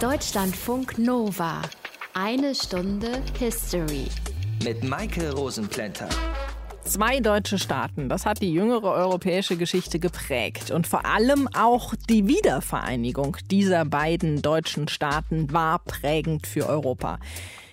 Deutschlandfunk Nova. Eine Stunde History. Mit Maike Rosenplanter. Zwei deutsche Staaten, das hat die jüngere europäische Geschichte geprägt. Und vor allem auch die Wiedervereinigung dieser beiden deutschen Staaten war prägend für Europa.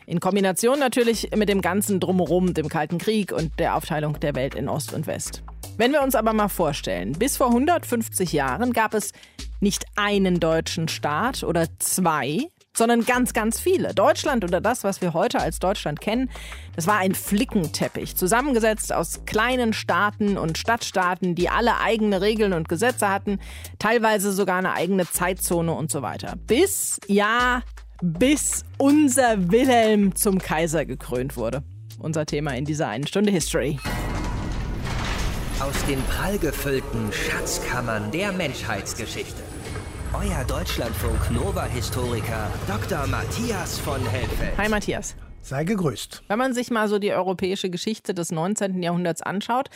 In Kombination natürlich mit dem ganzen Drumherum, dem Kalten Krieg und der Aufteilung der Welt in Ost und West. Wenn wir uns aber mal vorstellen, bis vor 150 Jahren gab es nicht einen deutschen Staat oder zwei, sondern ganz, ganz viele. Deutschland oder das, was wir heute als Deutschland kennen, das war ein Flickenteppich, zusammengesetzt aus kleinen Staaten und Stadtstaaten, die alle eigene Regeln und Gesetze hatten, teilweise sogar eine eigene Zeitzone und so weiter. Bis, ja, bis unser Wilhelm zum Kaiser gekrönt wurde. Unser Thema in dieser einen Stunde History. Aus den prallgefüllten Schatzkammern der Menschheitsgeschichte. Euer Deutschlandfunk Nova-Historiker Dr. Matthias von Helfeld. Hi Matthias. Sei gegrüßt. Wenn man sich mal so die europäische Geschichte des 19. Jahrhunderts anschaut,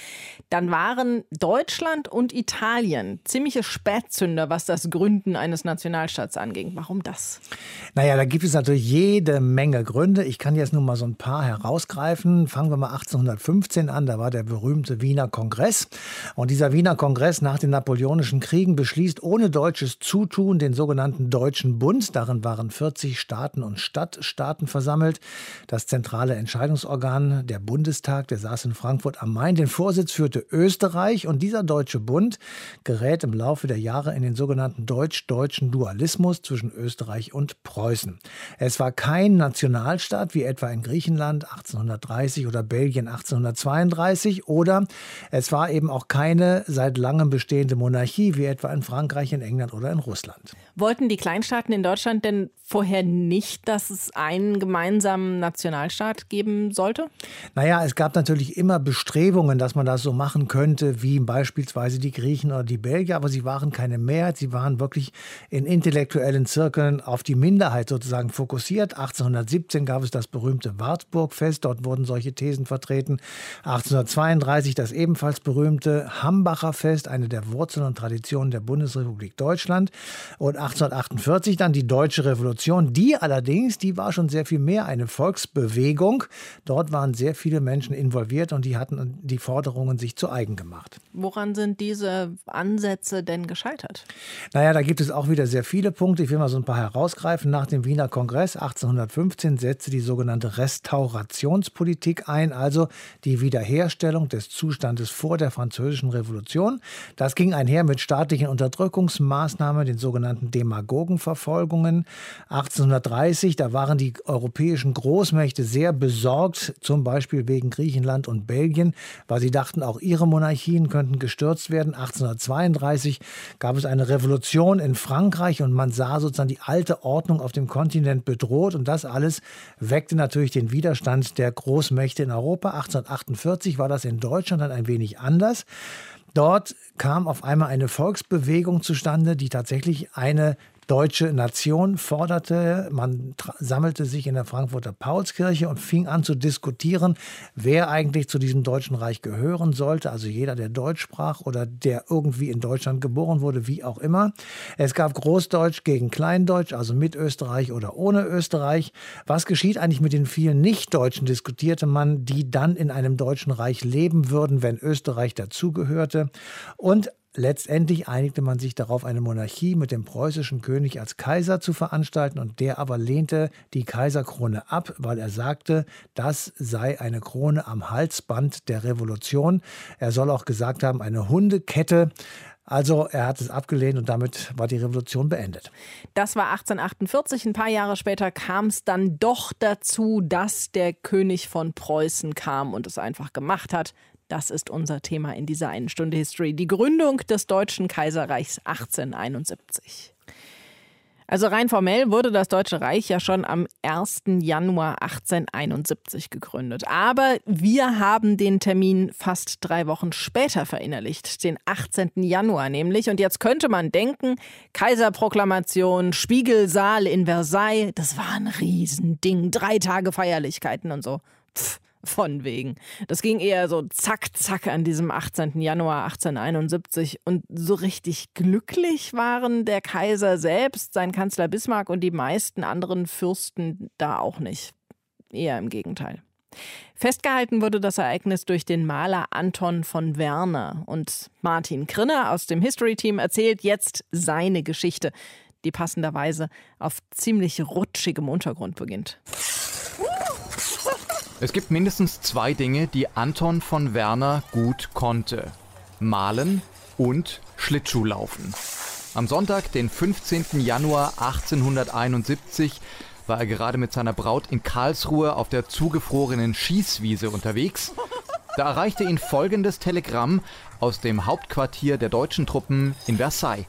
dann waren Deutschland und Italien ziemliche Spätzünder, was das Gründen eines Nationalstaats anging. Warum das? Naja, da gibt es natürlich jede Menge Gründe. Ich kann jetzt nur mal so ein paar herausgreifen. Fangen wir mal 1815 an. Da war der berühmte Wiener Kongress. Und dieser Wiener Kongress nach den Napoleonischen Kriegen beschließt ohne deutsches Zutun den sogenannten Deutschen Bund. Darin waren 40 Staaten und Stadtstaaten versammelt. Das zentrale Entscheidungsorgan, der Bundestag, der saß in Frankfurt am Main. Den Vorsitz führte Österreich und dieser Deutsche Bund gerät im Laufe der Jahre in den sogenannten deutsch-deutschen Dualismus zwischen Österreich und Preußen. Es war kein Nationalstaat wie etwa in Griechenland 1830 oder Belgien 1832 oder es war eben auch keine seit langem bestehende Monarchie wie etwa in Frankreich, in England oder in Russland. Wollten die Kleinstaaten in Deutschland denn vorher nicht, dass es einen gemeinsamen Nationalstaat geben sollte? Naja, es gab natürlich immer Bestrebungen, dass man das so machen könnte, wie beispielsweise die Griechen oder die Belgier, aber sie waren keine Mehrheit, sie waren wirklich in intellektuellen Zirkeln auf die Minderheit sozusagen fokussiert. 1817 gab es das berühmte Wartburgfest, dort wurden solche Thesen vertreten. 1832 das ebenfalls berühmte Hambacher Fest, eine der Wurzeln und Traditionen der Bundesrepublik Deutschland. Und 1848 dann die Deutsche Revolution. Die allerdings, die war schon sehr viel mehr eine Volksbewegung. Dort waren sehr viele Menschen involviert und die hatten die Forderungen sich zu eigen gemacht. Woran sind diese Ansätze denn gescheitert? Naja, da gibt es auch wieder sehr viele Punkte. Ich will mal so ein paar herausgreifen. Nach dem Wiener Kongress 1815 setzte die sogenannte Restaurationspolitik ein, also die Wiederherstellung des Zustandes vor der Französischen Revolution. Das ging einher mit staatlichen Unterdrückungsmaßnahmen, den sogenannten Demagogenverfolgungen. 1830, da waren die europäischen Großmächte sehr besorgt, zum Beispiel wegen Griechenland und Belgien, weil sie dachten, auch ihre Monarchien könnten gestürzt werden. 1832 gab es eine Revolution in Frankreich und man sah sozusagen die alte Ordnung auf dem Kontinent bedroht und das alles weckte natürlich den Widerstand der Großmächte in Europa. 1848 war das in Deutschland dann ein wenig anders. Dort kam auf einmal eine Volksbewegung zustande, die tatsächlich eine deutsche Nation forderte. Man sammelte sich in der Frankfurter Paulskirche und fing an zu diskutieren, wer eigentlich zu diesem Deutschen Reich gehören sollte. Also jeder, der Deutsch sprach oder der irgendwie in Deutschland geboren wurde, wie auch immer. Es gab Großdeutsch gegen Kleindeutsch, also mit Österreich oder ohne Österreich. Was geschieht eigentlich mit den vielen Nichtdeutschen, diskutierte man, die dann in einem Deutschen Reich leben würden, wenn Österreich dazugehörte. Und Letztendlich einigte man sich darauf, eine Monarchie mit dem preußischen König als Kaiser zu veranstalten, und der aber lehnte die Kaiserkrone ab, weil er sagte, das sei eine Krone am Halsband der Revolution. Er soll auch gesagt haben, eine Hundekette. Also er hat es abgelehnt und damit war die Revolution beendet. Das war 1848. Ein paar Jahre später kam es dann doch dazu, dass der König von Preußen kam und es einfach gemacht hat. Das ist unser Thema in dieser einen Stunde History. Die Gründung des Deutschen Kaiserreichs 1871. Also rein formell wurde das Deutsche Reich ja schon am 1. Januar 1871 gegründet. Aber wir haben den Termin fast drei Wochen später verinnerlicht, den 18. Januar nämlich. Und jetzt könnte man denken, Kaiserproklamation, Spiegelsaal in Versailles, das war ein Riesending, drei Tage Feierlichkeiten und so. Pff, von wegen. Das ging eher so zack, zack an diesem 18. Januar 1871. Und so richtig glücklich waren der Kaiser selbst, sein Kanzler Bismarck und die meisten anderen Fürsten da auch nicht. Eher im Gegenteil. Festgehalten wurde das Ereignis durch den Maler Anton von Werner. Und Martin Krinner aus dem History-Team erzählt jetzt seine Geschichte, die passenderweise auf ziemlich rutschigem Untergrund beginnt. Es gibt mindestens zwei Dinge, die Anton von Werner gut konnte. Malen und Schlittschuhlaufen. Am Sonntag, den 15. Januar 1871, war er gerade mit seiner Braut in Karlsruhe auf der zugefrorenen Schießwiese unterwegs. Da erreichte ihn folgendes Telegramm aus dem Hauptquartier der deutschen Truppen in Versailles.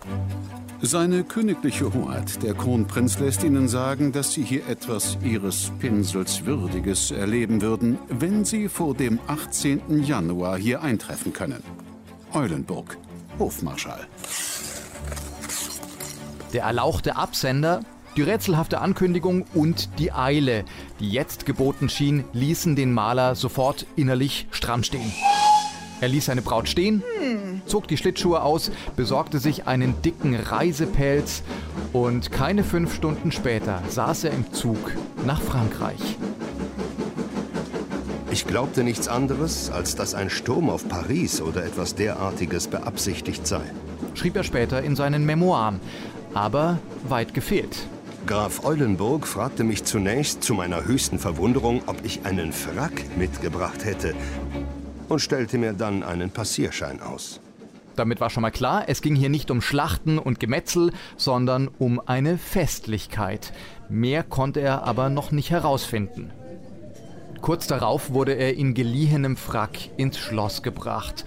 Seine königliche Hoheit, der Kronprinz lässt Ihnen sagen, dass Sie hier etwas Ihres Pinsels Würdiges erleben würden, wenn Sie vor dem 18. Januar hier eintreffen können. Eulenburg, Hofmarschall. Der erlauchte Absender, die rätselhafte Ankündigung und die Eile, die jetzt geboten schien, ließen den Maler sofort innerlich stramm stehen. Er ließ seine Braut stehen, zog die Schlittschuhe aus, besorgte sich einen dicken Reisepelz und keine fünf Stunden später saß er im Zug nach Frankreich. Ich glaubte nichts anderes, als dass ein Sturm auf Paris oder etwas derartiges beabsichtigt sei. Schrieb er später in seinen Memoiren, aber weit gefehlt. Graf Eulenburg fragte mich zunächst zu meiner höchsten Verwunderung, ob ich einen Frack mitgebracht hätte und stellte mir dann einen Passierschein aus. Damit war schon mal klar, es ging hier nicht um Schlachten und Gemetzel, sondern um eine Festlichkeit. Mehr konnte er aber noch nicht herausfinden. Kurz darauf wurde er in geliehenem Frack ins Schloss gebracht.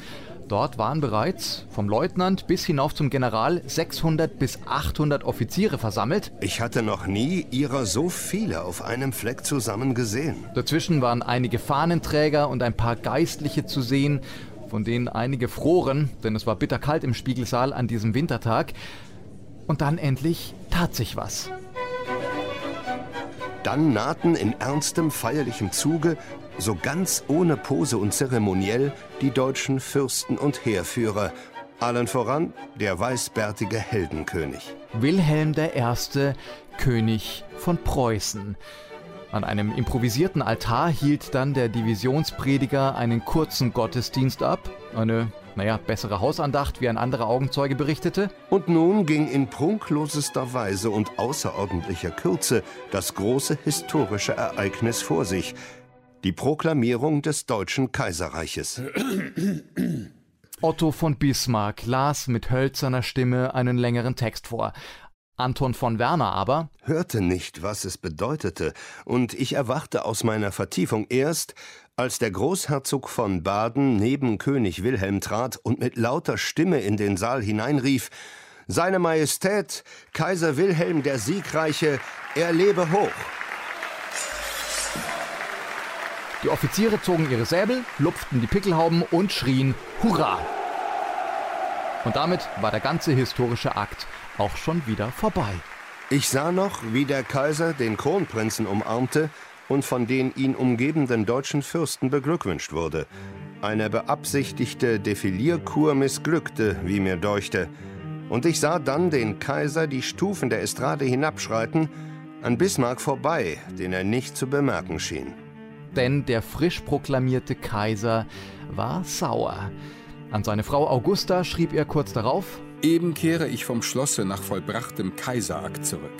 Dort waren bereits vom Leutnant bis hinauf zum General 600 bis 800 Offiziere versammelt. Ich hatte noch nie ihrer so viele auf einem Fleck zusammen gesehen. Dazwischen waren einige Fahnenträger und ein paar Geistliche zu sehen, von denen einige froren, denn es war bitterkalt im Spiegelsaal an diesem Wintertag. Und dann endlich tat sich was. Dann nahten in ernstem feierlichem Zuge so ganz ohne Pose und Zeremoniell die deutschen Fürsten und Heerführer, allen voran der weißbärtige Heldenkönig. Wilhelm I., König von Preußen. An einem improvisierten Altar hielt dann der Divisionsprediger einen kurzen Gottesdienst ab, eine naja, bessere Hausandacht, wie ein anderer Augenzeuge berichtete. Und nun ging in prunklosester Weise und außerordentlicher Kürze das große historische Ereignis vor sich, die Proklamierung des Deutschen Kaiserreiches. Otto von Bismarck las mit hölzerner Stimme einen längeren Text vor. Anton von Werner aber hörte nicht, was es bedeutete, und ich erwachte aus meiner Vertiefung erst, als der Großherzog von Baden neben König Wilhelm trat und mit lauter Stimme in den Saal hineinrief Seine Majestät, Kaiser Wilhelm der Siegreiche, er lebe hoch. Die Offiziere zogen ihre Säbel, lupften die Pickelhauben und schrien Hurra! Und damit war der ganze historische Akt auch schon wieder vorbei. Ich sah noch, wie der Kaiser den Kronprinzen umarmte und von den ihn umgebenden deutschen Fürsten beglückwünscht wurde. Eine beabsichtigte Defilierkur missglückte, wie mir deuchte. Und ich sah dann den Kaiser die Stufen der Estrade hinabschreiten, an Bismarck vorbei, den er nicht zu bemerken schien denn der frisch proklamierte Kaiser war sauer. An seine Frau Augusta schrieb er kurz darauf: Eben kehre ich vom Schlosse nach vollbrachtem Kaiserakt zurück.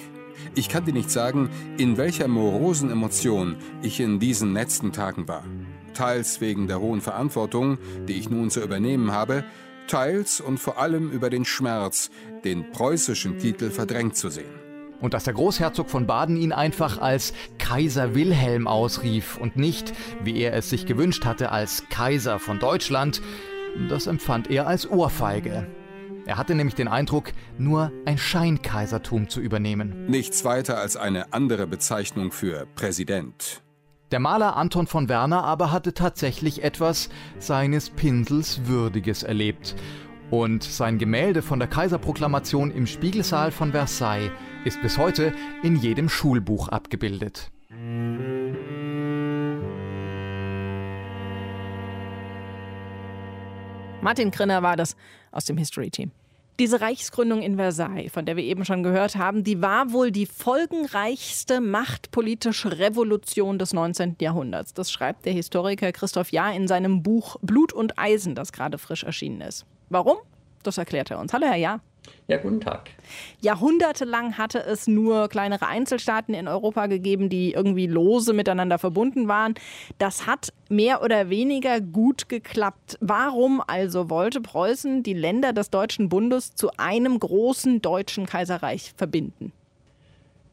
Ich kann dir nicht sagen, in welcher morosen Emotion ich in diesen letzten Tagen war. Teils wegen der hohen Verantwortung, die ich nun zu übernehmen habe, teils und vor allem über den Schmerz, den preußischen Titel verdrängt zu sehen. Und dass der Großherzog von Baden ihn einfach als Kaiser Wilhelm ausrief und nicht, wie er es sich gewünscht hatte, als Kaiser von Deutschland, das empfand er als Ohrfeige. Er hatte nämlich den Eindruck, nur ein Scheinkaisertum zu übernehmen. Nichts weiter als eine andere Bezeichnung für Präsident. Der Maler Anton von Werner aber hatte tatsächlich etwas seines Pinsels Würdiges erlebt. Und sein Gemälde von der Kaiserproklamation im Spiegelsaal von Versailles ist bis heute in jedem Schulbuch abgebildet. Martin Grinner war das aus dem History Team. Diese Reichsgründung in Versailles, von der wir eben schon gehört haben, die war wohl die folgenreichste machtpolitische Revolution des 19. Jahrhunderts. Das schreibt der Historiker Christoph Jahr in seinem Buch Blut und Eisen, das gerade frisch erschienen ist. Warum? Das erklärt er uns. Hallo, Herr Jahr. Ja, guten Tag. Jahrhundertelang hatte es nur kleinere Einzelstaaten in Europa gegeben, die irgendwie lose miteinander verbunden waren. Das hat mehr oder weniger gut geklappt. Warum also wollte Preußen die Länder des Deutschen Bundes zu einem großen deutschen Kaiserreich verbinden?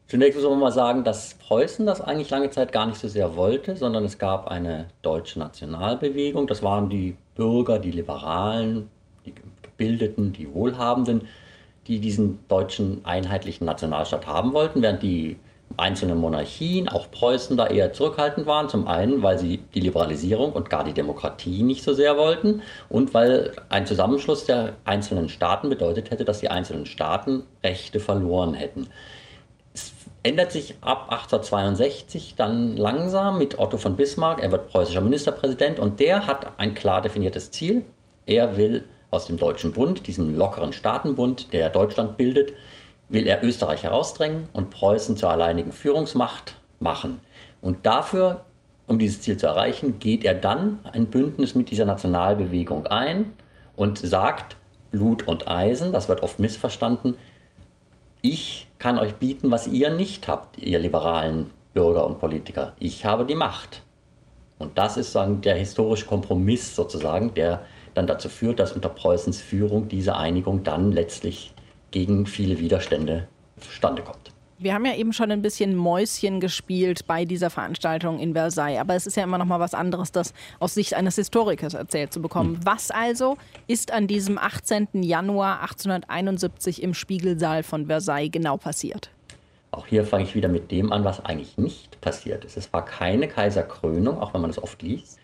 Zunächst muss man mal sagen, dass Preußen das eigentlich lange Zeit gar nicht so sehr wollte, sondern es gab eine deutsche Nationalbewegung. Das waren die Bürger, die Liberalen, die Gebildeten, die Wohlhabenden, die diesen deutschen einheitlichen Nationalstaat haben wollten, während die einzelnen Monarchien, auch Preußen, da eher zurückhaltend waren. Zum einen, weil sie die Liberalisierung und gar die Demokratie nicht so sehr wollten und weil ein Zusammenschluss der einzelnen Staaten bedeutet hätte, dass die einzelnen Staaten Rechte verloren hätten. Es ändert sich ab 1862 dann langsam mit Otto von Bismarck. Er wird preußischer Ministerpräsident und der hat ein klar definiertes Ziel. Er will aus dem Deutschen Bund, diesem lockeren Staatenbund, der Deutschland bildet, will er Österreich herausdrängen und Preußen zur alleinigen Führungsmacht machen. Und dafür, um dieses Ziel zu erreichen, geht er dann ein Bündnis mit dieser Nationalbewegung ein und sagt, Blut und Eisen, das wird oft missverstanden, ich kann euch bieten, was ihr nicht habt, ihr liberalen Bürger und Politiker. Ich habe die Macht. Und das ist sagen, der historische Kompromiss sozusagen, der dann dazu führt, dass unter Preußens Führung diese Einigung dann letztlich gegen viele Widerstände zustande kommt. Wir haben ja eben schon ein bisschen Mäuschen gespielt bei dieser Veranstaltung in Versailles, aber es ist ja immer noch mal was anderes, das aus Sicht eines Historikers erzählt zu bekommen. Hm. Was also ist an diesem 18. Januar 1871 im Spiegelsaal von Versailles genau passiert? Auch hier fange ich wieder mit dem an, was eigentlich nicht passiert ist. Es war keine Kaiserkrönung, auch wenn man es oft liest.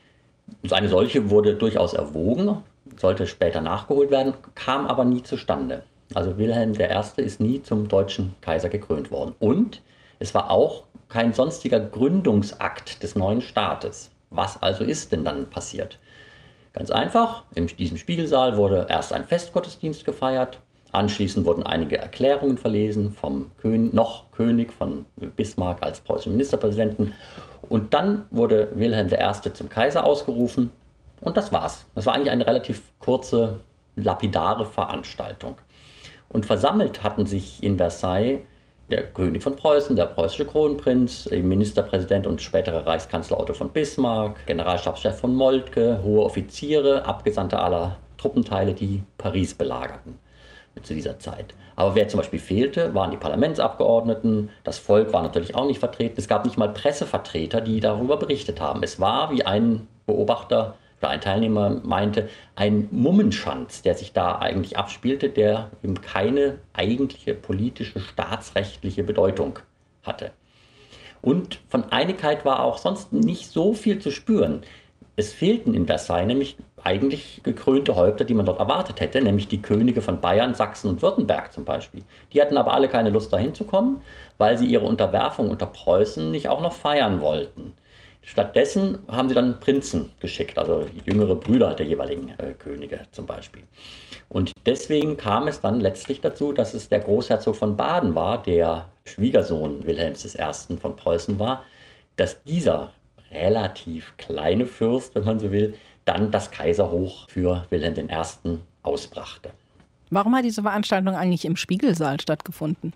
Eine solche wurde durchaus erwogen, sollte später nachgeholt werden, kam aber nie zustande. Also Wilhelm I. ist nie zum deutschen Kaiser gekrönt worden. Und es war auch kein sonstiger Gründungsakt des neuen Staates. Was also ist denn dann passiert? Ganz einfach, in diesem Spiegelsaal wurde erst ein Festgottesdienst gefeiert, anschließend wurden einige Erklärungen verlesen vom König, noch König von Bismarck als preußischen Ministerpräsidenten und dann wurde Wilhelm I. zum Kaiser ausgerufen und das war's. Das war eigentlich eine relativ kurze, lapidare Veranstaltung. Und versammelt hatten sich in Versailles der König von Preußen, der preußische Kronprinz, Ministerpräsident und spätere Reichskanzler Otto von Bismarck, Generalstabschef von Moltke, hohe Offiziere, Abgesandte aller Truppenteile, die Paris belagerten zu dieser Zeit. Aber wer zum Beispiel fehlte, waren die Parlamentsabgeordneten, das Volk war natürlich auch nicht vertreten, es gab nicht mal Pressevertreter, die darüber berichtet haben. Es war, wie ein Beobachter oder ein Teilnehmer meinte, ein Mummenschanz, der sich da eigentlich abspielte, der eben keine eigentliche politische, staatsrechtliche Bedeutung hatte. Und von Einigkeit war auch sonst nicht so viel zu spüren. Es fehlten in Versailles nämlich eigentlich gekrönte Häupter, die man dort erwartet hätte, nämlich die Könige von Bayern, Sachsen und Württemberg zum Beispiel. Die hatten aber alle keine Lust dahin zu kommen, weil sie ihre Unterwerfung unter Preußen nicht auch noch feiern wollten. Stattdessen haben sie dann Prinzen geschickt, also jüngere Brüder der jeweiligen äh, Könige zum Beispiel. Und deswegen kam es dann letztlich dazu, dass es der Großherzog von Baden war, der Schwiegersohn Wilhelms I. von Preußen war, dass dieser relativ kleine Fürst, wenn man so will, dann das Kaiserhoch für Wilhelm I. ausbrachte. Warum hat diese Veranstaltung eigentlich im Spiegelsaal stattgefunden?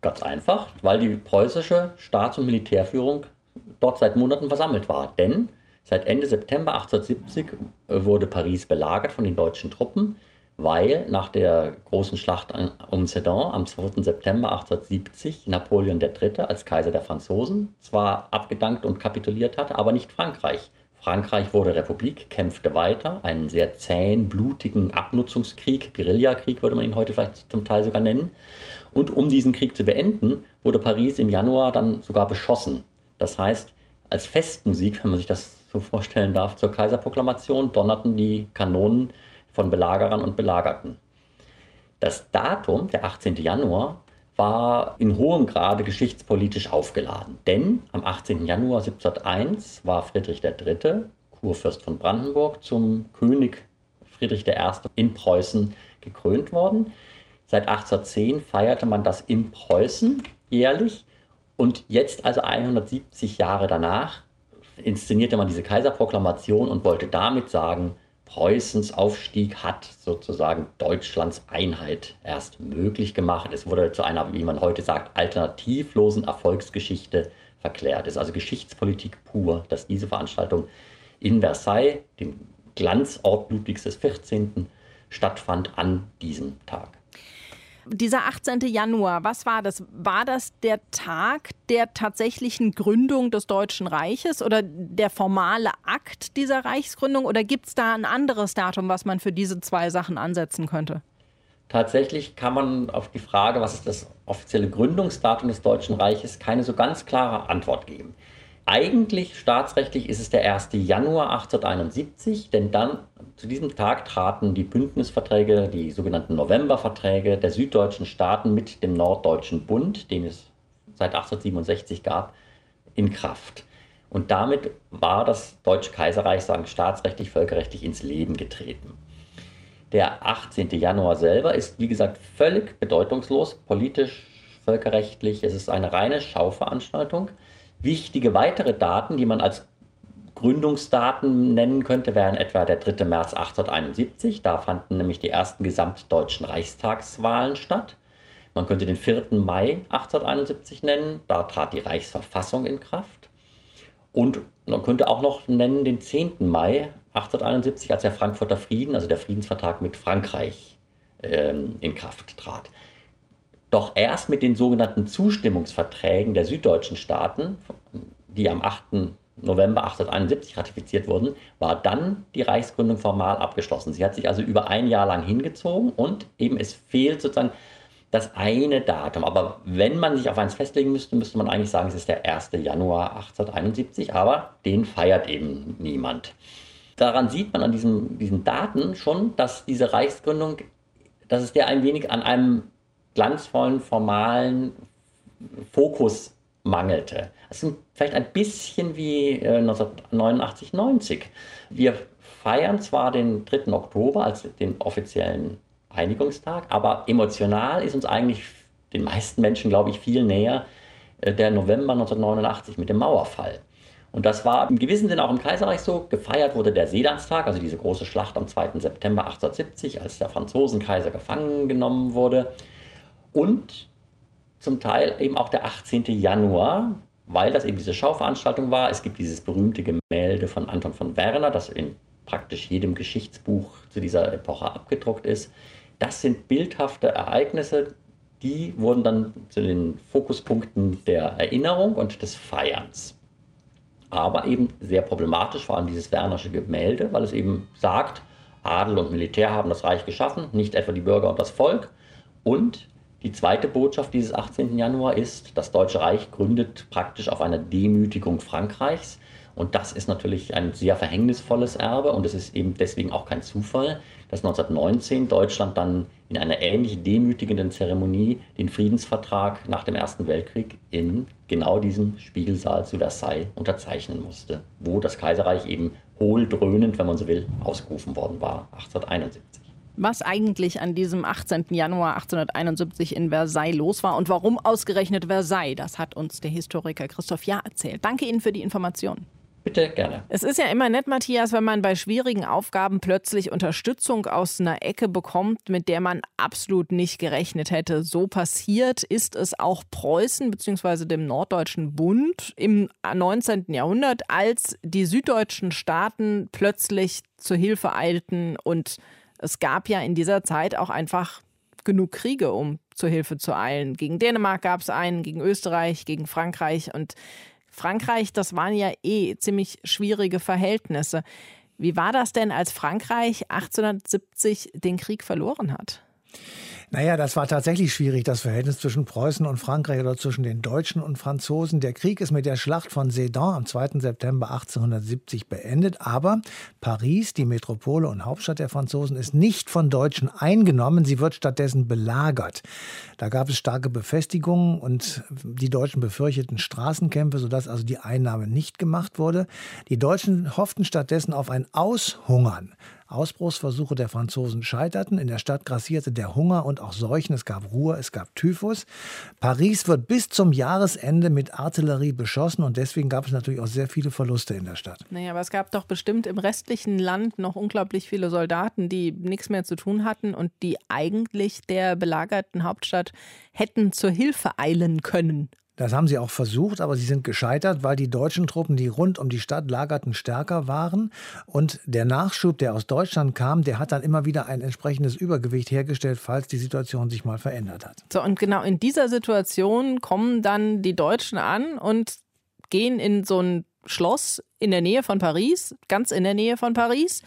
Ganz einfach, weil die preußische Staats- und Militärführung dort seit Monaten versammelt war. Denn seit Ende September 1870 wurde Paris belagert von den deutschen Truppen weil nach der großen Schlacht um Sedan am 2. September 1870 Napoleon III. als Kaiser der Franzosen zwar abgedankt und kapituliert hatte, aber nicht Frankreich. Frankreich wurde Republik, kämpfte weiter, einen sehr zähen, blutigen Abnutzungskrieg, Guerillakrieg würde man ihn heute vielleicht zum Teil sogar nennen. Und um diesen Krieg zu beenden, wurde Paris im Januar dann sogar beschossen. Das heißt, als Festmusik, wenn man sich das so vorstellen darf, zur Kaiserproklamation donnerten die Kanonen von Belagerern und Belagerten. Das Datum, der 18. Januar, war in hohem Grade geschichtspolitisch aufgeladen. Denn am 18. Januar 1701 war Friedrich III., Kurfürst von Brandenburg, zum König Friedrich I. in Preußen gekrönt worden. Seit 1810 feierte man das in Preußen jährlich und jetzt, also 170 Jahre danach, inszenierte man diese Kaiserproklamation und wollte damit sagen, Preußens Aufstieg hat sozusagen Deutschlands Einheit erst möglich gemacht. Es wurde zu einer, wie man heute sagt, alternativlosen Erfolgsgeschichte verklärt. Es ist also Geschichtspolitik pur, dass diese Veranstaltung in Versailles, dem Glanzort Ludwigs XIV., stattfand an diesem Tag. Dieser 18. Januar, was war das? War das der Tag der tatsächlichen Gründung des Deutschen Reiches oder der formale Akt dieser Reichsgründung? Oder gibt es da ein anderes Datum, was man für diese zwei Sachen ansetzen könnte? Tatsächlich kann man auf die Frage, was ist das offizielle Gründungsdatum des Deutschen Reiches, keine so ganz klare Antwort geben. Eigentlich staatsrechtlich ist es der 1. Januar 1871, denn dann zu diesem Tag traten die Bündnisverträge, die sogenannten Novemberverträge der süddeutschen Staaten mit dem Norddeutschen Bund, den es seit 1867 gab, in Kraft. Und damit war das Deutsche Kaiserreich sagen staatsrechtlich, völkerrechtlich ins Leben getreten. Der 18. Januar selber ist, wie gesagt, völlig bedeutungslos, politisch, völkerrechtlich. Es ist eine reine Schauveranstaltung. Wichtige weitere Daten, die man als Gründungsdaten nennen könnte, wären etwa der 3. März 1871. Da fanden nämlich die ersten gesamtdeutschen Reichstagswahlen statt. Man könnte den 4. Mai 1871 nennen. Da trat die Reichsverfassung in Kraft. Und man könnte auch noch nennen den 10. Mai 1871, als der Frankfurter Frieden, also der Friedensvertrag mit Frankreich, ähm, in Kraft trat. Doch erst mit den sogenannten Zustimmungsverträgen der süddeutschen Staaten, die am 8. November 1871 ratifiziert wurden, war dann die Reichsgründung formal abgeschlossen. Sie hat sich also über ein Jahr lang hingezogen und eben es fehlt sozusagen das eine Datum. Aber wenn man sich auf eins festlegen müsste, müsste man eigentlich sagen, es ist der 1. Januar 1871, aber den feiert eben niemand. Daran sieht man an diesem, diesen Daten schon, dass diese Reichsgründung, dass es der ein wenig an einem glanzvollen, formalen Fokus mangelte. Ist vielleicht ein bisschen wie äh, 1989, 90. Wir feiern zwar den 3. Oktober als den offiziellen Einigungstag, aber emotional ist uns eigentlich den meisten Menschen, glaube ich, viel näher äh, der November 1989 mit dem Mauerfall. Und das war im gewissen Sinne auch im Kaiserreich so. Gefeiert wurde der Sedanstag, also diese große Schlacht am 2. September 1870, als der Franzosenkaiser gefangen genommen wurde und zum Teil eben auch der 18. Januar, weil das eben diese Schauveranstaltung war. Es gibt dieses berühmte Gemälde von Anton von Werner, das in praktisch jedem Geschichtsbuch zu dieser Epoche abgedruckt ist. Das sind bildhafte Ereignisse, die wurden dann zu den Fokuspunkten der Erinnerung und des Feierns. Aber eben sehr problematisch, vor allem dieses Wernersche Gemälde, weil es eben sagt, Adel und Militär haben das Reich geschaffen, nicht etwa die Bürger und das Volk. Und die zweite Botschaft dieses 18. Januar ist, das Deutsche Reich gründet praktisch auf einer Demütigung Frankreichs. Und das ist natürlich ein sehr verhängnisvolles Erbe und es ist eben deswegen auch kein Zufall, dass 1919 Deutschland dann in einer ähnlich demütigenden Zeremonie den Friedensvertrag nach dem Ersten Weltkrieg in genau diesem Spiegelsaal zu Versailles unterzeichnen musste, wo das Kaiserreich eben hohldröhnend, wenn man so will, ausgerufen worden war, 1871 was eigentlich an diesem 18. Januar 1871 in Versailles los war und warum ausgerechnet Versailles. Das hat uns der Historiker Christoph Jahr erzählt. Danke Ihnen für die Information. Bitte gerne. Es ist ja immer nett, Matthias, wenn man bei schwierigen Aufgaben plötzlich Unterstützung aus einer Ecke bekommt, mit der man absolut nicht gerechnet hätte. So passiert ist es auch Preußen bzw. dem Norddeutschen Bund im 19. Jahrhundert, als die süddeutschen Staaten plötzlich zur Hilfe eilten und es gab ja in dieser Zeit auch einfach genug Kriege, um zur Hilfe zu eilen. Gegen Dänemark gab es einen, gegen Österreich, gegen Frankreich. Und Frankreich, das waren ja eh ziemlich schwierige Verhältnisse. Wie war das denn, als Frankreich 1870 den Krieg verloren hat? Naja, das war tatsächlich schwierig, das Verhältnis zwischen Preußen und Frankreich oder zwischen den Deutschen und Franzosen. Der Krieg ist mit der Schlacht von Sedan am 2. September 1870 beendet, aber Paris, die Metropole und Hauptstadt der Franzosen, ist nicht von Deutschen eingenommen, sie wird stattdessen belagert. Da gab es starke Befestigungen und die Deutschen befürchteten Straßenkämpfe, sodass also die Einnahme nicht gemacht wurde. Die Deutschen hofften stattdessen auf ein Aushungern Ausbruchsversuche der Franzosen scheiterten. In der Stadt grassierte der Hunger und auch Seuchen. Es gab Ruhr, es gab Typhus. Paris wird bis zum Jahresende mit Artillerie beschossen und deswegen gab es natürlich auch sehr viele Verluste in der Stadt. Naja, aber es gab doch bestimmt im restlichen Land noch unglaublich viele Soldaten, die nichts mehr zu tun hatten und die eigentlich der belagerten Hauptstadt hätten zur Hilfe eilen können. Das haben sie auch versucht, aber sie sind gescheitert, weil die deutschen Truppen, die rund um die Stadt lagerten, stärker waren. Und der Nachschub, der aus Deutschland kam, der hat dann immer wieder ein entsprechendes Übergewicht hergestellt, falls die Situation sich mal verändert hat. So, und genau in dieser Situation kommen dann die Deutschen an und gehen in so ein Schloss in der Nähe von Paris, ganz in der Nähe von Paris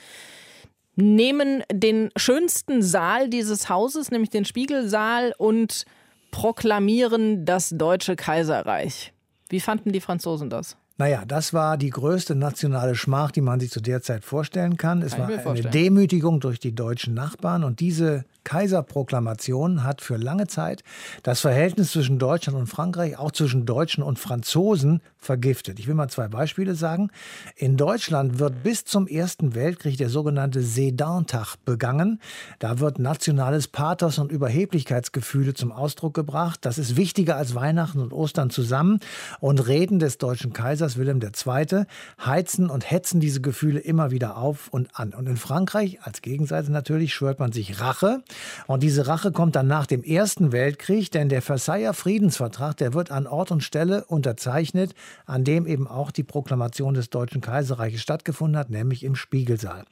nehmen den schönsten Saal dieses Hauses, nämlich den Spiegelsaal, und proklamieren das Deutsche Kaiserreich. Wie fanden die Franzosen das? Naja, das war die größte nationale Schmach, die man sich zu der Zeit vorstellen kann. Es kann war eine Demütigung durch die deutschen Nachbarn und diese Kaiserproklamation hat für lange Zeit das Verhältnis zwischen Deutschland und Frankreich, auch zwischen Deutschen und Franzosen, vergiftet. Ich will mal zwei Beispiele sagen. In Deutschland wird bis zum Ersten Weltkrieg der sogenannte Sedan-Tag begangen. Da wird nationales Pathos und Überheblichkeitsgefühle zum Ausdruck gebracht. Das ist wichtiger als Weihnachten und Ostern zusammen. Und Reden des deutschen Kaisers Wilhelm II. heizen und hetzen diese Gefühle immer wieder auf und an. Und in Frankreich, als Gegenseite natürlich, schwört man sich Rache. Und diese Rache kommt dann nach dem Ersten Weltkrieg, denn der Versailler Friedensvertrag, der wird an Ort und Stelle unterzeichnet, an dem eben auch die Proklamation des Deutschen Kaiserreiches stattgefunden hat, nämlich im Spiegelsaal.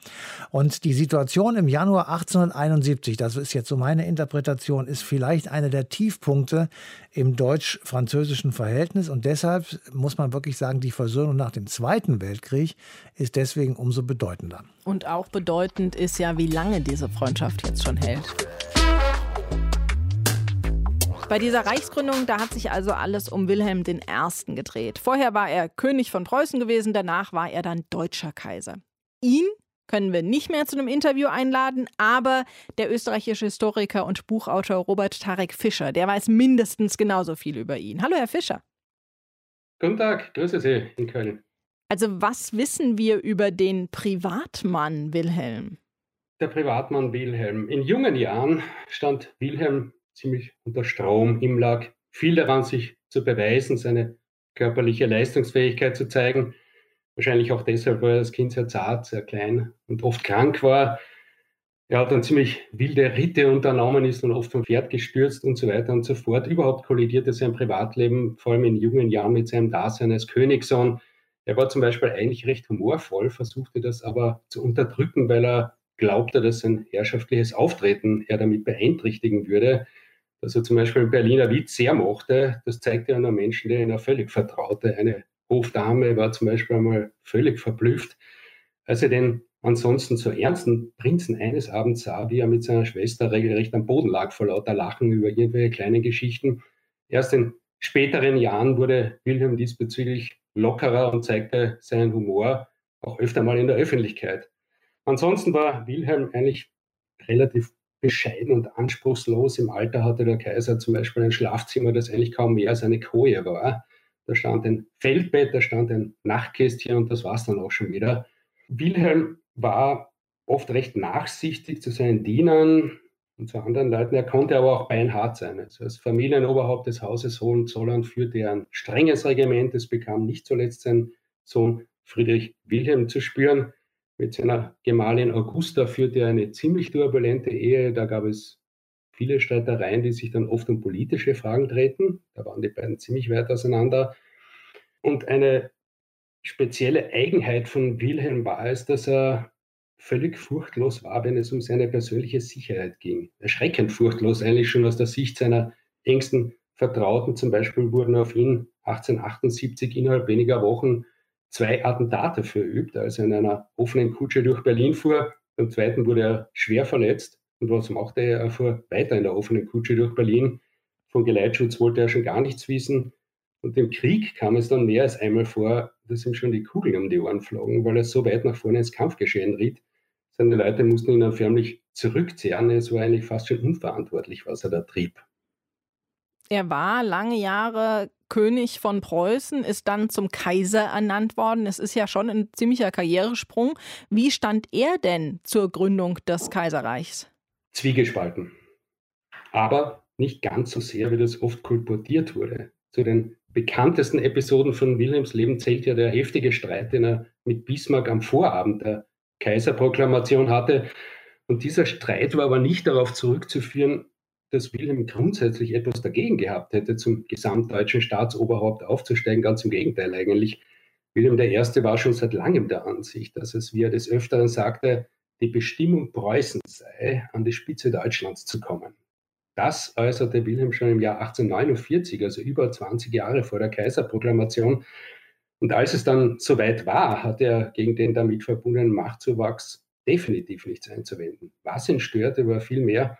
Und die Situation im Januar 1871, das ist jetzt so meine Interpretation, ist vielleicht eine der Tiefpunkte im deutsch-französischen Verhältnis. Und deshalb muss man wirklich sagen, die Versöhnung nach dem Zweiten Weltkrieg ist deswegen umso bedeutender. Und auch bedeutend ist ja, wie lange diese Freundschaft jetzt schon hält. Bei dieser Reichsgründung, da hat sich also alles um Wilhelm I. gedreht. Vorher war er König von Preußen gewesen, danach war er dann deutscher Kaiser. Ihn können wir nicht mehr zu einem Interview einladen, aber der österreichische Historiker und Buchautor Robert Tarek Fischer, der weiß mindestens genauso viel über ihn. Hallo, Herr Fischer. Guten Tag, grüße Sie in Köln. Also was wissen wir über den Privatmann Wilhelm? Der Privatmann Wilhelm. In jungen Jahren stand Wilhelm ziemlich unter Strom. Ihm lag viel daran, sich zu beweisen, seine körperliche Leistungsfähigkeit zu zeigen. Wahrscheinlich auch deshalb, weil er als Kind sehr zart, sehr klein und oft krank war. Er hat dann ziemlich wilde Ritte unternommen, ist dann oft vom Pferd gestürzt und so weiter und so fort. Überhaupt kollidierte sein Privatleben, vor allem in jungen Jahren, mit seinem Dasein als Königssohn. Er war zum Beispiel eigentlich recht humorvoll, versuchte das aber zu unterdrücken, weil er glaubte, dass sein herrschaftliches Auftreten er damit beeinträchtigen würde. Dass er zum Beispiel einen Berliner Witz sehr mochte, das zeigte er nur Menschen, denen er völlig vertraute. Eine Hofdame war zum Beispiel einmal völlig verblüfft, als er den ansonsten so ernsten Prinzen eines Abends sah, wie er mit seiner Schwester regelrecht am Boden lag vor lauter Lachen über irgendwelche kleinen Geschichten. Erst in späteren Jahren wurde Wilhelm diesbezüglich lockerer und zeigte seinen Humor auch öfter mal in der Öffentlichkeit. Ansonsten war Wilhelm eigentlich relativ bescheiden und anspruchslos. Im Alter hatte der Kaiser zum Beispiel ein Schlafzimmer, das eigentlich kaum mehr als eine Koje war. Da stand ein Feldbett, da stand ein Nachtkästchen und das war es dann auch schon wieder. Wilhelm war oft recht nachsichtig zu seinen Dienern, und zu anderen Leuten. Er konnte aber auch beinhart sein. Also als Familienoberhaupt des Hauses Hohenzollern führte er ein strenges Regiment. Es bekam nicht zuletzt sein Sohn Friedrich Wilhelm zu spüren. Mit seiner Gemahlin Augusta führte er eine ziemlich turbulente Ehe. Da gab es viele Streitereien, die sich dann oft um politische Fragen drehten. Da waren die beiden ziemlich weit auseinander. Und eine spezielle Eigenheit von Wilhelm war es, dass er völlig furchtlos war, wenn es um seine persönliche Sicherheit ging. Erschreckend furchtlos eigentlich schon aus der Sicht seiner engsten Vertrauten. Zum Beispiel wurden auf ihn 1878 innerhalb weniger Wochen zwei Attentate verübt, als er in einer offenen Kutsche durch Berlin fuhr. Beim zweiten wurde er schwer verletzt. Und was machte er? Er fuhr weiter in der offenen Kutsche durch Berlin. Von Geleitschutz wollte er schon gar nichts wissen. Und im Krieg kam es dann mehr als einmal vor, dass ihm schon die Kugeln um die Ohren flogen, weil er so weit nach vorne ins Kampfgeschehen riet, seine Leute mussten ihn dann förmlich zurückzehren. Es war eigentlich fast schon unverantwortlich, was er da trieb. Er war lange Jahre König von Preußen, ist dann zum Kaiser ernannt worden. Es ist ja schon ein ziemlicher Karrieresprung. Wie stand er denn zur Gründung des Kaiserreichs? Zwiegespalten. Aber nicht ganz so sehr, wie das oft kolportiert wurde. Zu den bekanntesten Episoden von Wilhelms Leben zählt ja der heftige Streit, den er mit Bismarck am Vorabend der Kaiserproklamation hatte. Und dieser Streit war aber nicht darauf zurückzuführen, dass Wilhelm grundsätzlich etwas dagegen gehabt hätte, zum gesamtdeutschen Staatsoberhaupt aufzusteigen. Ganz im Gegenteil eigentlich. Wilhelm I. war schon seit langem der Ansicht, dass es, wie er des Öfteren sagte, die Bestimmung Preußens sei, an die Spitze Deutschlands zu kommen. Das äußerte Wilhelm schon im Jahr 1849, also über 20 Jahre vor der Kaiserproklamation. Und als es dann soweit war, hat er gegen den damit verbundenen Machtzuwachs definitiv nichts einzuwenden. Was ihn störte, war vielmehr,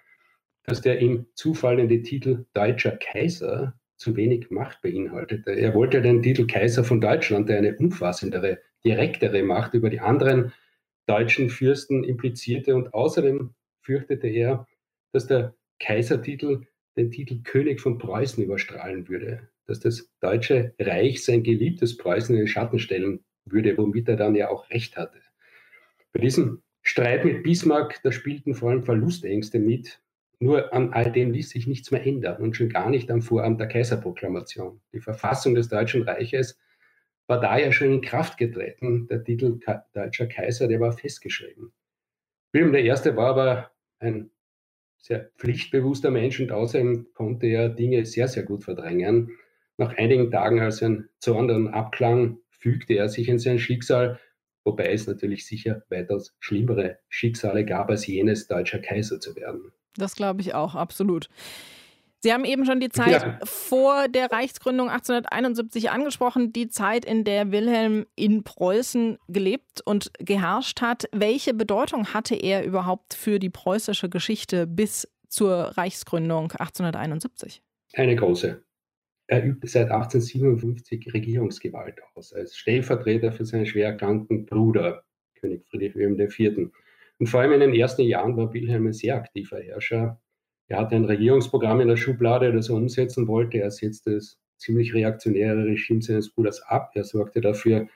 dass der ihm zufallende Titel Deutscher Kaiser zu wenig Macht beinhaltete. Er wollte den Titel Kaiser von Deutschland, der eine umfassendere, direktere Macht über die anderen deutschen Fürsten implizierte. Und außerdem fürchtete er, dass der Kaisertitel den Titel König von Preußen überstrahlen würde, dass das Deutsche Reich sein geliebtes Preußen in den Schatten stellen würde, womit er dann ja auch recht hatte. Bei diesem Streit mit Bismarck, da spielten vor allem Verlustängste mit. Nur an all dem ließ sich nichts mehr ändern und schon gar nicht am Vorabend der Kaiserproklamation. Die Verfassung des Deutschen Reiches war da ja schon in Kraft getreten. Der Titel Deutscher Kaiser, der war festgeschrieben. Wilhelm I. war aber ein sehr pflichtbewusster Mensch und außerdem konnte er Dinge sehr, sehr gut verdrängen. Nach einigen Tagen, als ein Zorn dann abklang, fügte er sich in sein Schicksal, wobei es natürlich sicher weitaus schlimmere Schicksale gab, als jenes deutscher Kaiser zu werden. Das glaube ich auch, absolut. Sie haben eben schon die Zeit ja. vor der Reichsgründung 1871 angesprochen, die Zeit, in der Wilhelm in Preußen gelebt und geherrscht hat. Welche Bedeutung hatte er überhaupt für die preußische Geschichte bis zur Reichsgründung 1871? Eine große. Er übte seit 1857 Regierungsgewalt aus, als Stellvertreter für seinen schwer erkrankten Bruder, König Friedrich Wilhelm IV. Und vor allem in den ersten Jahren war Wilhelm ein sehr aktiver Herrscher, er hatte ein Regierungsprogramm in der Schublade, das er umsetzen wollte. Er setzte das ziemlich reaktionäre Regime seines Bruders ab. Er sorgte dafür,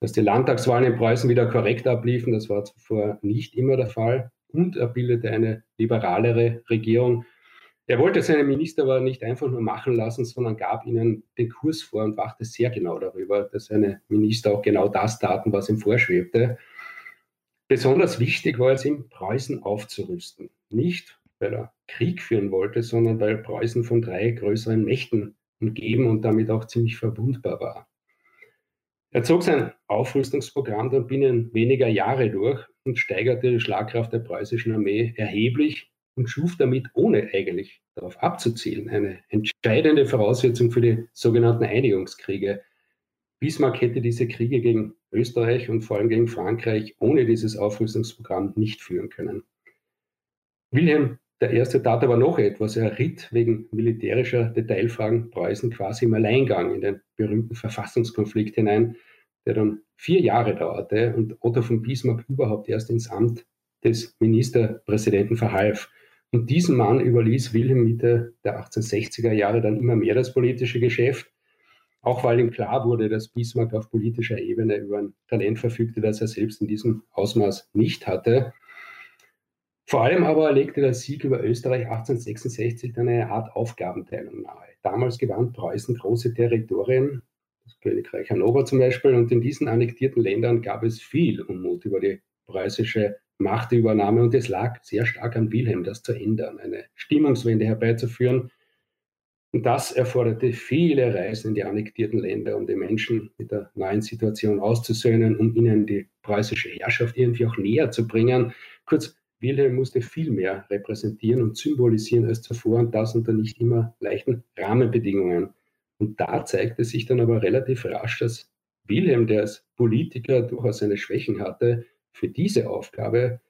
dass die Landtagswahlen in Preußen wieder korrekt abliefen. Das war zuvor nicht immer der Fall. Und er bildete eine liberalere Regierung. Er wollte seine Minister aber nicht einfach nur machen lassen, sondern gab ihnen den Kurs vor und wachte sehr genau darüber, dass seine Minister auch genau das taten, was ihm vorschwebte. Besonders wichtig war es ihm, Preußen aufzurüsten. Nicht, weil er Krieg führen wollte, sondern weil Preußen von drei größeren Mächten umgeben und damit auch ziemlich verwundbar war. Er zog sein Aufrüstungsprogramm dann binnen weniger Jahre durch und steigerte die Schlagkraft der preußischen Armee erheblich und schuf damit, ohne eigentlich darauf abzuzielen, eine entscheidende Voraussetzung für die sogenannten Einigungskriege. Bismarck hätte diese Kriege gegen Österreich und vor allem gegen Frankreich ohne dieses Aufrüstungsprogramm nicht führen können. Wilhelm der erste tat aber noch etwas. Er ritt wegen militärischer Detailfragen Preußen quasi im Alleingang in den berühmten Verfassungskonflikt hinein, der dann vier Jahre dauerte und Otto von Bismarck überhaupt erst ins Amt des Ministerpräsidenten verhalf. Und diesen Mann überließ Wilhelm Mitte der 1860er Jahre dann immer mehr das politische Geschäft, auch weil ihm klar wurde, dass Bismarck auf politischer Ebene über ein Talent verfügte, das er selbst in diesem Ausmaß nicht hatte. Vor allem aber legte der Sieg über Österreich 1866 dann eine Art Aufgabenteilung nahe. Damals gewann Preußen große Territorien, das Königreich Hannover zum Beispiel, und in diesen annektierten Ländern gab es viel Unmut über die preußische Machtübernahme und es lag sehr stark an Wilhelm, das zu ändern, eine Stimmungswende herbeizuführen. Und das erforderte viele Reisen in die annektierten Länder, um die Menschen mit der neuen Situation auszusöhnen, um ihnen die preußische Herrschaft irgendwie auch näher zu bringen. Kurz, Wilhelm musste viel mehr repräsentieren und symbolisieren als zuvor und das unter nicht immer leichten Rahmenbedingungen. Und da zeigte sich dann aber relativ rasch, dass Wilhelm, der als Politiker durchaus seine Schwächen hatte, für diese Aufgabe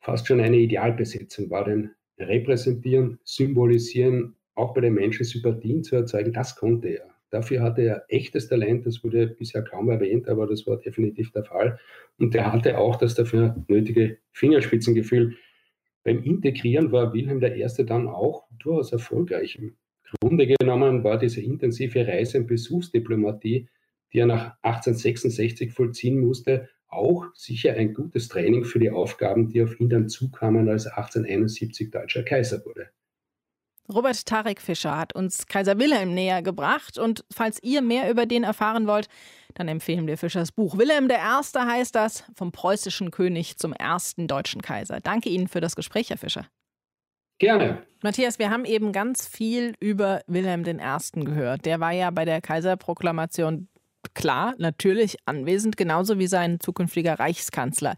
fast schon eine Idealbesetzung war. Denn repräsentieren, symbolisieren, auch bei den Menschen Sympathien zu erzeugen, das konnte er. Dafür hatte er echtes Talent, das wurde bisher kaum erwähnt, aber das war definitiv der Fall. Und er hatte auch das dafür nötige Fingerspitzengefühl. Beim Integrieren war Wilhelm I. dann auch durchaus erfolgreich. Im Grunde genommen war diese intensive Reise- und Besuchsdiplomatie, die er nach 1866 vollziehen musste, auch sicher ein gutes Training für die Aufgaben, die auf ihn dann zukamen, als er 1871 deutscher Kaiser wurde. Robert Tarek Fischer hat uns Kaiser Wilhelm näher gebracht und falls ihr mehr über den erfahren wollt, dann empfehlen wir Fischers Buch. Wilhelm I. heißt das, vom preußischen König zum ersten deutschen Kaiser. Danke Ihnen für das Gespräch, Herr Fischer. Gerne. Matthias, wir haben eben ganz viel über Wilhelm I. gehört. Der war ja bei der Kaiserproklamation klar, natürlich anwesend, genauso wie sein zukünftiger Reichskanzler.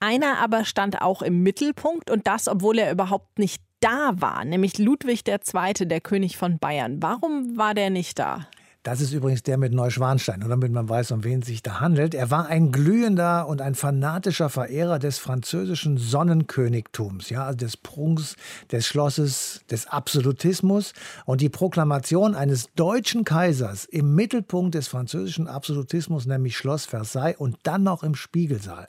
Einer aber stand auch im Mittelpunkt und das, obwohl er überhaupt nicht da war, nämlich Ludwig II., der König von Bayern. Warum war der nicht da? Das ist übrigens der mit Neuschwanstein, damit man weiß, um wen es sich da handelt. Er war ein glühender und ein fanatischer Verehrer des französischen Sonnenkönigtums, ja, also des Prunks, des Schlosses, des Absolutismus. Und die Proklamation eines deutschen Kaisers im Mittelpunkt des französischen Absolutismus, nämlich Schloss Versailles und dann noch im Spiegelsaal.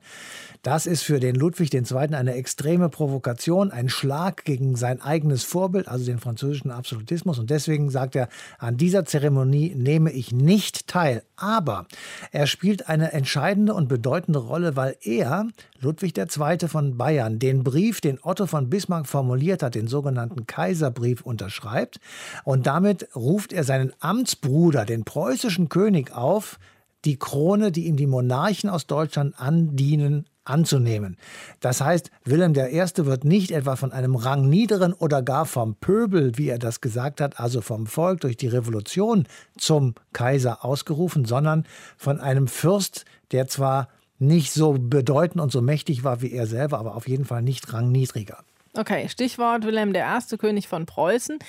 Das ist für den Ludwig II. eine extreme Provokation, ein Schlag gegen sein eigenes Vorbild, also den französischen Absolutismus. Und deswegen sagt er, an dieser Zeremonie nehme ich nicht teil. Aber er spielt eine entscheidende und bedeutende Rolle, weil er, Ludwig II. von Bayern, den Brief, den Otto von Bismarck formuliert hat, den sogenannten Kaiserbrief, unterschreibt. Und damit ruft er seinen Amtsbruder, den preußischen König, auf, die Krone, die ihm die Monarchen aus Deutschland andienen, anzunehmen. Das heißt, Wilhelm I. wird nicht etwa von einem rangniederen oder gar vom Pöbel, wie er das gesagt hat, also vom Volk durch die Revolution zum Kaiser ausgerufen, sondern von einem Fürst, der zwar nicht so bedeutend und so mächtig war wie er selber, aber auf jeden Fall nicht rangniedriger. Okay, Stichwort Wilhelm I., König von Preußen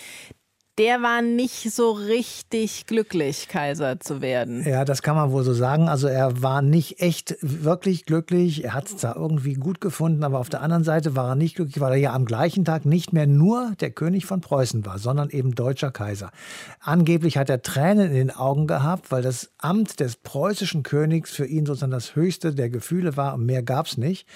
der war nicht so richtig glücklich, Kaiser zu werden. Ja, das kann man wohl so sagen. Also er war nicht echt wirklich glücklich. Er hat es zwar irgendwie gut gefunden, aber auf der anderen Seite war er nicht glücklich, weil er ja am gleichen Tag nicht mehr nur der König von Preußen war, sondern eben deutscher Kaiser. Angeblich hat er Tränen in den Augen gehabt, weil das Amt des preußischen Königs für ihn sozusagen das höchste der Gefühle war und mehr gab es nicht.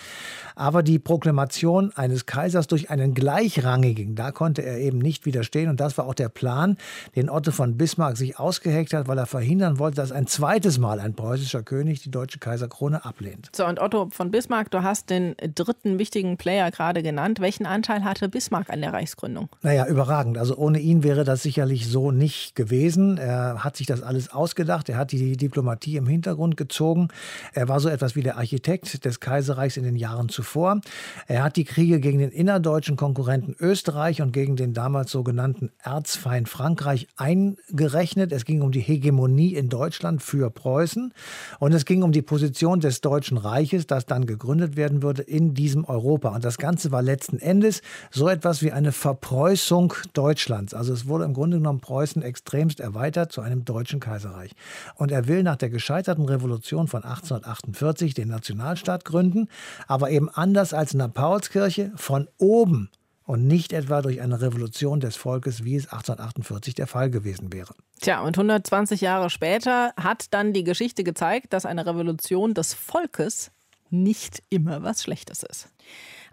Aber die Proklamation eines Kaisers durch einen gleichrangigen, da konnte er eben nicht widerstehen und das war auch der Plan, den Otto von Bismarck sich ausgeheckt hat, weil er verhindern wollte, dass ein zweites Mal ein preußischer König die deutsche Kaiserkrone ablehnt. So, und Otto von Bismarck, du hast den dritten wichtigen Player gerade genannt. Welchen Anteil hatte Bismarck an der Reichsgründung? Naja, überragend. Also ohne ihn wäre das sicherlich so nicht gewesen. Er hat sich das alles ausgedacht. Er hat die Diplomatie im Hintergrund gezogen. Er war so etwas wie der Architekt des Kaiserreichs in den Jahren zuvor. Er hat die Kriege gegen den innerdeutschen Konkurrenten Österreich und gegen den damals sogenannten Erzfeind Erzfeind Frankreich eingerechnet. Es ging um die Hegemonie in Deutschland für Preußen und es ging um die Position des Deutschen Reiches, das dann gegründet werden würde in diesem Europa. Und das Ganze war letzten Endes so etwas wie eine Verpreußung Deutschlands. Also es wurde im Grunde genommen Preußen extremst erweitert zu einem deutschen Kaiserreich. Und er will nach der gescheiterten Revolution von 1848 den Nationalstaat gründen, aber eben anders als in der Paulskirche von oben und nicht etwa durch eine Revolution des Volkes, wie es 1848 der Fall gewesen wäre. Tja, und 120 Jahre später hat dann die Geschichte gezeigt, dass eine Revolution des Volkes nicht immer was Schlechtes ist.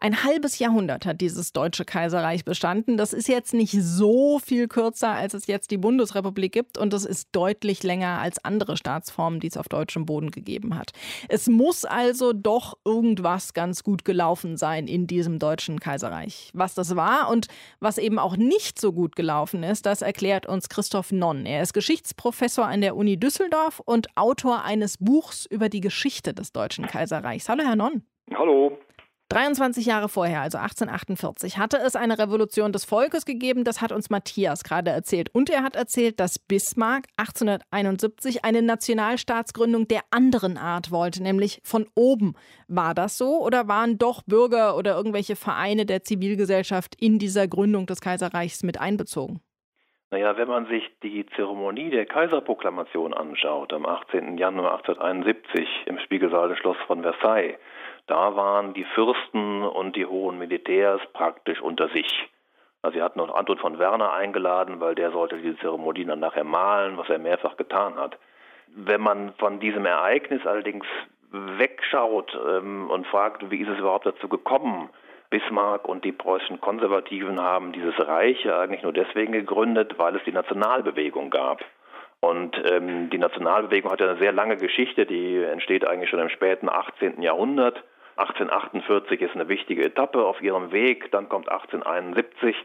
Ein halbes Jahrhundert hat dieses Deutsche Kaiserreich bestanden. Das ist jetzt nicht so viel kürzer, als es jetzt die Bundesrepublik gibt. Und es ist deutlich länger als andere Staatsformen, die es auf deutschem Boden gegeben hat. Es muss also doch irgendwas ganz gut gelaufen sein in diesem Deutschen Kaiserreich. Was das war und was eben auch nicht so gut gelaufen ist, das erklärt uns Christoph Nonn. Er ist Geschichtsprofessor an der Uni Düsseldorf und Autor eines Buchs über die Geschichte des Deutschen Kaiserreichs. Hallo, Herr Nonn. Hallo. 23 Jahre vorher, also 1848, hatte es eine Revolution des Volkes gegeben. Das hat uns Matthias gerade erzählt. Und er hat erzählt, dass Bismarck 1871 eine Nationalstaatsgründung der anderen Art wollte, nämlich von oben. War das so oder waren doch Bürger oder irgendwelche Vereine der Zivilgesellschaft in dieser Gründung des Kaiserreichs mit einbezogen? Naja, wenn man sich die Zeremonie der Kaiserproklamation anschaut, am 18. Januar 1871 im Spiegelsaal des Schloss von Versailles, da waren die Fürsten und die hohen Militärs praktisch unter sich. Also sie hatten auch Anton von Werner eingeladen, weil der sollte diese Zeremonie dann nachher malen, was er mehrfach getan hat. Wenn man von diesem Ereignis allerdings wegschaut ähm, und fragt, wie ist es überhaupt dazu gekommen, Bismarck und die preußischen Konservativen haben dieses Reich ja eigentlich nur deswegen gegründet, weil es die Nationalbewegung gab. Und ähm, die Nationalbewegung hat ja eine sehr lange Geschichte, die entsteht eigentlich schon im späten 18. Jahrhundert. 1848 ist eine wichtige Etappe auf ihrem Weg, dann kommt 1871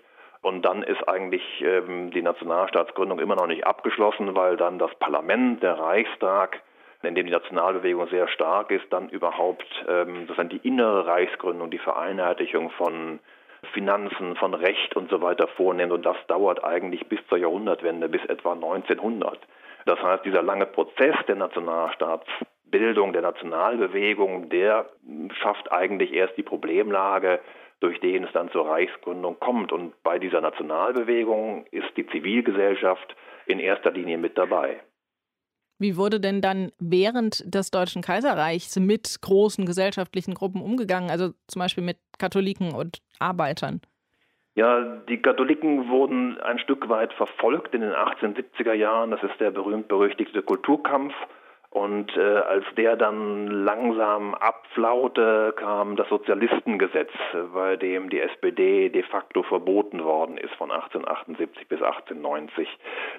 und dann ist eigentlich ähm, die Nationalstaatsgründung immer noch nicht abgeschlossen, weil dann das Parlament, der Reichstag, in dem die Nationalbewegung sehr stark ist, dann überhaupt ähm, sozusagen die innere Reichsgründung, die Vereinheitlichung von Finanzen, von Recht und so weiter vornimmt. Und das dauert eigentlich bis zur Jahrhundertwende, bis etwa 1900. Das heißt, dieser lange Prozess der Nationalstaatsbildung, der Nationalbewegung, der schafft eigentlich erst die Problemlage, durch den es dann zur Reichsgründung kommt. Und bei dieser Nationalbewegung ist die Zivilgesellschaft in erster Linie mit dabei. Wie wurde denn dann während des Deutschen Kaiserreichs mit großen gesellschaftlichen Gruppen umgegangen, also zum Beispiel mit Katholiken und Arbeitern? Ja, die Katholiken wurden ein Stück weit verfolgt in den 1870er Jahren. Das ist der berühmt-berüchtigte Kulturkampf. Und äh, als der dann langsam abflaute, kam das Sozialistengesetz, bei dem die SPD de facto verboten worden ist von 1878 bis 1890.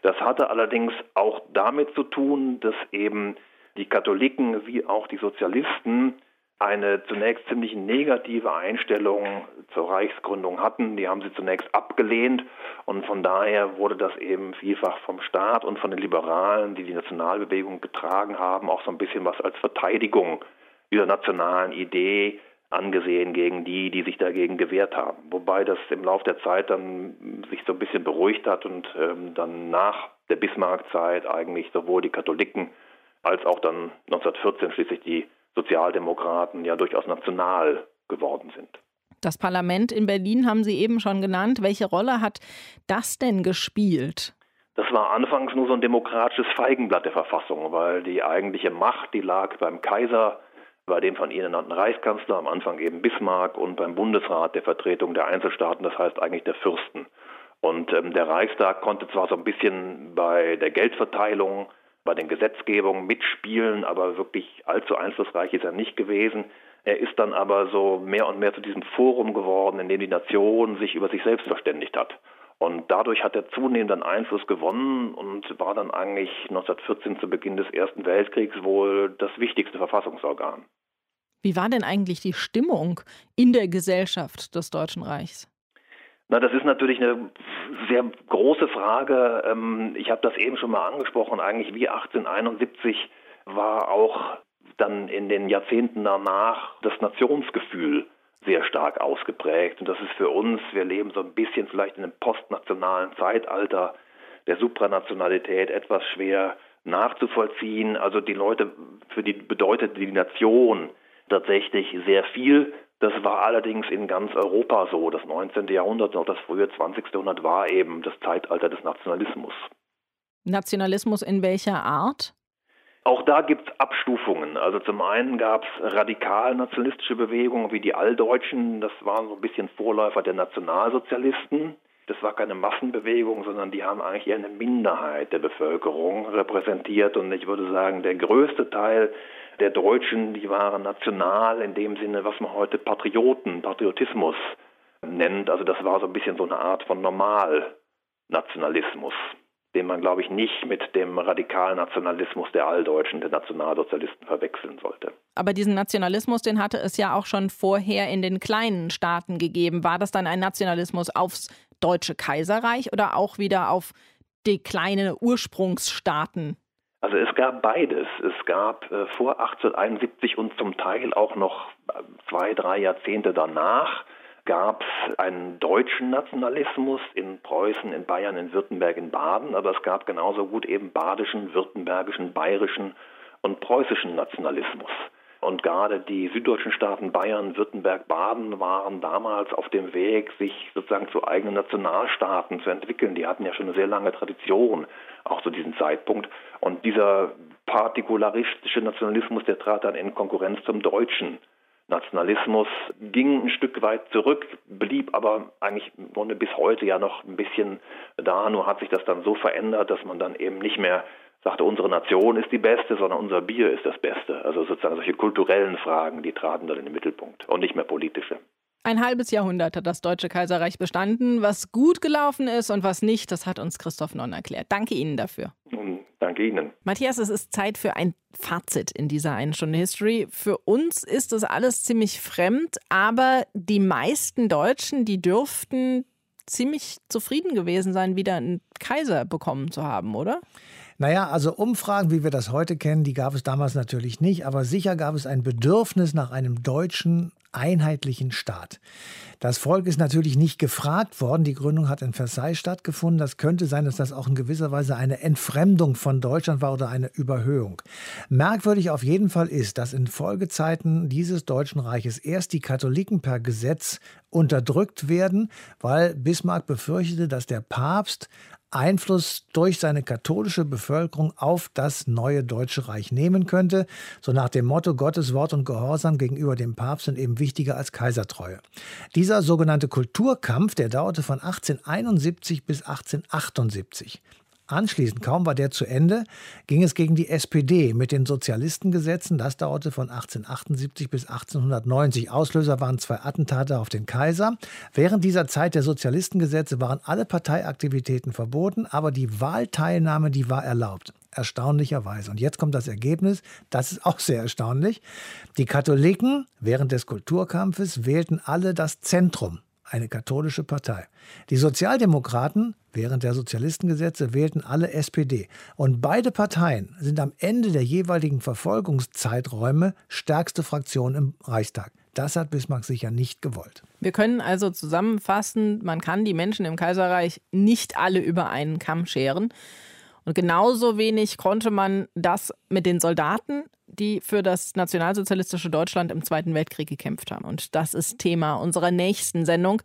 Das hatte allerdings auch damit zu tun, dass eben die Katholiken wie auch die Sozialisten eine zunächst ziemlich negative Einstellung zur Reichsgründung hatten. Die haben sie zunächst abgelehnt und von daher wurde das eben vielfach vom Staat und von den Liberalen, die die Nationalbewegung getragen haben, auch so ein bisschen was als Verteidigung dieser nationalen Idee angesehen gegen die, die sich dagegen gewehrt haben. Wobei das im Laufe der Zeit dann sich so ein bisschen beruhigt hat und ähm, dann nach der Bismarck-Zeit eigentlich sowohl die Katholiken als auch dann 1914 schließlich die Sozialdemokraten ja durchaus national geworden sind. Das Parlament in Berlin haben Sie eben schon genannt. Welche Rolle hat das denn gespielt? Das war anfangs nur so ein demokratisches Feigenblatt der Verfassung, weil die eigentliche Macht, die lag beim Kaiser, bei dem von Ihnen ernannten Reichskanzler, am Anfang eben Bismarck und beim Bundesrat der Vertretung der Einzelstaaten, das heißt eigentlich der Fürsten. Und ähm, der Reichstag konnte zwar so ein bisschen bei der Geldverteilung bei den Gesetzgebungen mitspielen, aber wirklich allzu einflussreich ist er nicht gewesen. Er ist dann aber so mehr und mehr zu diesem Forum geworden, in dem die Nation sich über sich selbst verständigt hat. Und dadurch hat er zunehmend an Einfluss gewonnen und war dann eigentlich 1914 zu Beginn des Ersten Weltkriegs wohl das wichtigste Verfassungsorgan. Wie war denn eigentlich die Stimmung in der Gesellschaft des Deutschen Reichs? Na, das ist natürlich eine sehr große Frage. Ähm, ich habe das eben schon mal angesprochen. Eigentlich wie 1871 war auch dann in den Jahrzehnten danach das Nationsgefühl sehr stark ausgeprägt. Und das ist für uns, wir leben so ein bisschen vielleicht in einem postnationalen Zeitalter der Supranationalität etwas schwer nachzuvollziehen. Also die Leute, für die bedeutet die Nation tatsächlich sehr viel. Das war allerdings in ganz Europa so. Das 19. Jahrhundert und auch das frühe 20. Jahrhundert war eben das Zeitalter des Nationalismus. Nationalismus in welcher Art? Auch da gibt es Abstufungen. Also zum einen gab es radikal nationalistische Bewegungen wie die Alldeutschen. Das waren so ein bisschen Vorläufer der Nationalsozialisten. Das war keine Massenbewegung, sondern die haben eigentlich eher eine Minderheit der Bevölkerung repräsentiert. Und ich würde sagen, der größte Teil der Deutschen, die waren national in dem Sinne, was man heute Patrioten, Patriotismus nennt. Also das war so ein bisschen so eine Art von Normalnationalismus, den man, glaube ich, nicht mit dem radikalen Nationalismus der Alldeutschen, der Nationalsozialisten verwechseln sollte. Aber diesen Nationalismus, den hatte es ja auch schon vorher in den kleinen Staaten gegeben. War das dann ein Nationalismus aufs Deutsche Kaiserreich oder auch wieder auf die kleinen Ursprungsstaaten? Also es gab beides. Es gab äh, vor 1871 und zum Teil auch noch äh, zwei, drei Jahrzehnte danach gab es einen deutschen Nationalismus in Preußen, in Bayern, in Württemberg, in Baden, aber es gab genauso gut eben badischen, württembergischen, bayerischen und preußischen Nationalismus. Und gerade die süddeutschen Staaten Bayern, Württemberg, Baden waren damals auf dem Weg, sich sozusagen zu eigenen Nationalstaaten zu entwickeln. Die hatten ja schon eine sehr lange Tradition, auch zu diesem Zeitpunkt. Und dieser partikularistische Nationalismus, der trat dann in Konkurrenz zum deutschen Nationalismus, ging ein Stück weit zurück, blieb aber eigentlich bis heute ja noch ein bisschen da. Nur hat sich das dann so verändert, dass man dann eben nicht mehr sagte, unsere Nation ist die beste, sondern unser Bier ist das Beste. Also sozusagen solche kulturellen Fragen, die traten dann in den Mittelpunkt und nicht mehr politische. Ein halbes Jahrhundert hat das Deutsche Kaiserreich bestanden. Was gut gelaufen ist und was nicht, das hat uns Christoph Nonn erklärt. Danke Ihnen dafür. Danke Ihnen. Matthias, es ist Zeit für ein Fazit in dieser einen Stunde History. Für uns ist das alles ziemlich fremd, aber die meisten Deutschen, die dürften ziemlich zufrieden gewesen sein, wieder einen Kaiser bekommen zu haben, oder? Naja, also Umfragen, wie wir das heute kennen, die gab es damals natürlich nicht, aber sicher gab es ein Bedürfnis nach einem deutschen einheitlichen Staat. Das Volk ist natürlich nicht gefragt worden. Die Gründung hat in Versailles stattgefunden. Das könnte sein, dass das auch in gewisser Weise eine Entfremdung von Deutschland war oder eine Überhöhung. Merkwürdig auf jeden Fall ist, dass in Folgezeiten dieses Deutschen Reiches erst die Katholiken per Gesetz unterdrückt werden, weil Bismarck befürchtete, dass der Papst Einfluss durch seine katholische Bevölkerung auf das neue Deutsche Reich nehmen könnte, so nach dem Motto Gottes Wort und Gehorsam gegenüber dem Papst sind eben wichtiger als Kaisertreue. Dieser sogenannte Kulturkampf, der dauerte von 1871 bis 1878. Anschließend, kaum war der zu Ende, ging es gegen die SPD mit den Sozialistengesetzen. Das dauerte von 1878 bis 1890. Auslöser waren zwei Attentate auf den Kaiser. Während dieser Zeit der Sozialistengesetze waren alle Parteiaktivitäten verboten, aber die Wahlteilnahme, die war erlaubt. Erstaunlicherweise. Und jetzt kommt das Ergebnis, das ist auch sehr erstaunlich. Die Katholiken während des Kulturkampfes wählten alle das Zentrum eine katholische Partei. Die Sozialdemokraten während der Sozialistengesetze wählten alle SPD. Und beide Parteien sind am Ende der jeweiligen Verfolgungszeiträume stärkste Fraktion im Reichstag. Das hat Bismarck sicher nicht gewollt. Wir können also zusammenfassen, man kann die Menschen im Kaiserreich nicht alle über einen Kamm scheren. Und genauso wenig konnte man das mit den Soldaten, die für das nationalsozialistische Deutschland im Zweiten Weltkrieg gekämpft haben. Und das ist Thema unserer nächsten Sendung.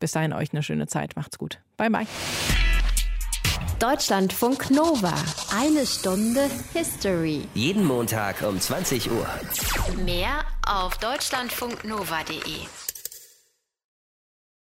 Bis dahin euch eine schöne Zeit. Macht's gut. Bye, bye. Deutschlandfunk Nova. Eine Stunde History. Jeden Montag um 20 Uhr. Mehr auf deutschlandfunknova.de.